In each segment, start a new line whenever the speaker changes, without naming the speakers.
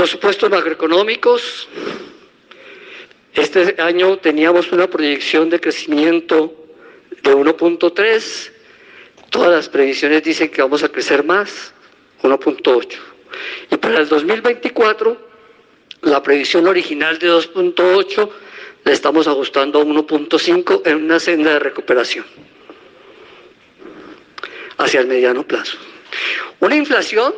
Los supuestos macroeconómicos, este año teníamos una proyección de crecimiento de 1.3, todas las previsiones dicen que vamos a crecer más, 1.8. Y para el 2024, la previsión original de 2.8 la estamos ajustando a 1.5 en una senda de recuperación hacia el mediano plazo. Una inflación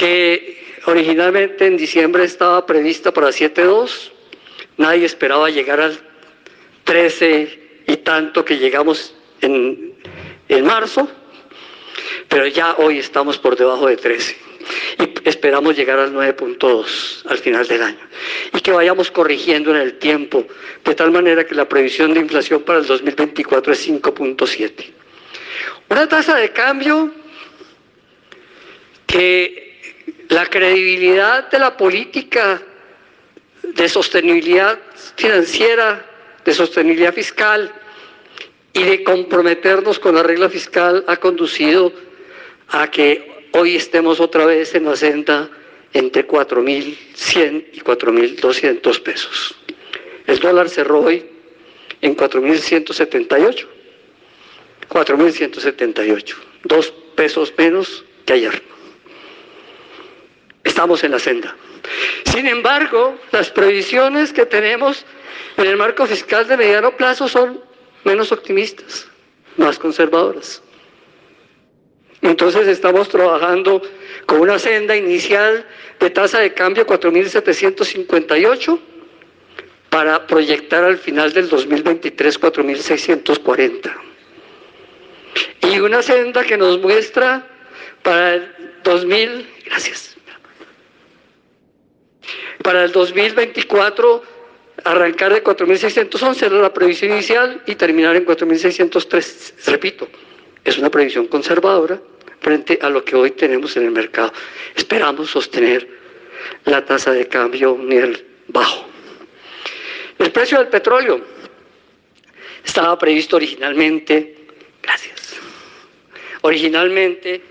que originalmente en diciembre estaba prevista para 7.2, nadie esperaba llegar al 13 y tanto que llegamos en, en marzo, pero ya hoy estamos por debajo de 13 y esperamos llegar al 9.2 al final del año y que vayamos corrigiendo en el tiempo de tal manera que la previsión de inflación para el 2024 es 5.7. Una tasa de cambio que la credibilidad de la política de sostenibilidad financiera, de sostenibilidad fiscal y de comprometernos con la regla fiscal ha conducido a que hoy estemos otra vez en la senda entre 4.100 y 4.200 pesos. El dólar cerró hoy en 4.178. 4.178. Dos pesos menos que ayer. Estamos en la senda. Sin embargo, las previsiones que tenemos en el marco fiscal de mediano plazo son menos optimistas, más conservadoras. Entonces estamos trabajando con una senda inicial de tasa de cambio 4.758 para proyectar al final del 2023 4.640. Y una senda que nos muestra para el 2000, gracias. Para el 2024 arrancar de 4.611 era la previsión inicial y terminar en 4.603. Repito, es una previsión conservadora frente a lo que hoy tenemos en el mercado. Esperamos sostener la tasa de cambio a un nivel bajo. El precio del petróleo estaba previsto originalmente, gracias, originalmente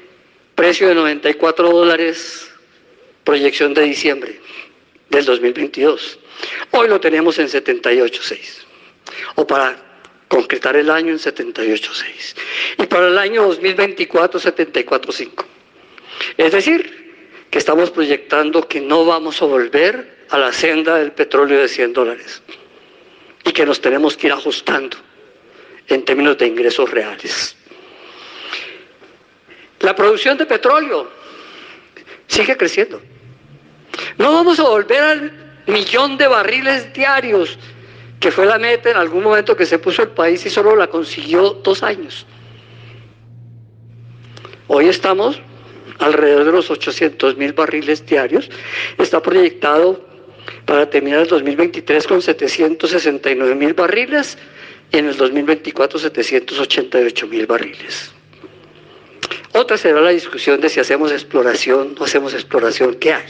precio de 94 dólares, proyección de diciembre del 2022. Hoy lo tenemos en 78.6. O para concretar el año en 78.6 y para el año 2024 74.5. Es decir, que estamos proyectando que no vamos a volver a la senda del petróleo de 100 dólares y que nos tenemos que ir ajustando en términos de ingresos reales. La producción de petróleo sigue creciendo. No vamos a volver al millón de barriles diarios que fue la meta en algún momento que se puso el país y solo la consiguió dos años. Hoy estamos alrededor de los 800 mil barriles diarios. Está proyectado para terminar el 2023 con 769 mil barriles y en el 2024 788 mil barriles. Otra será la discusión de si hacemos exploración o hacemos exploración, ¿qué hay?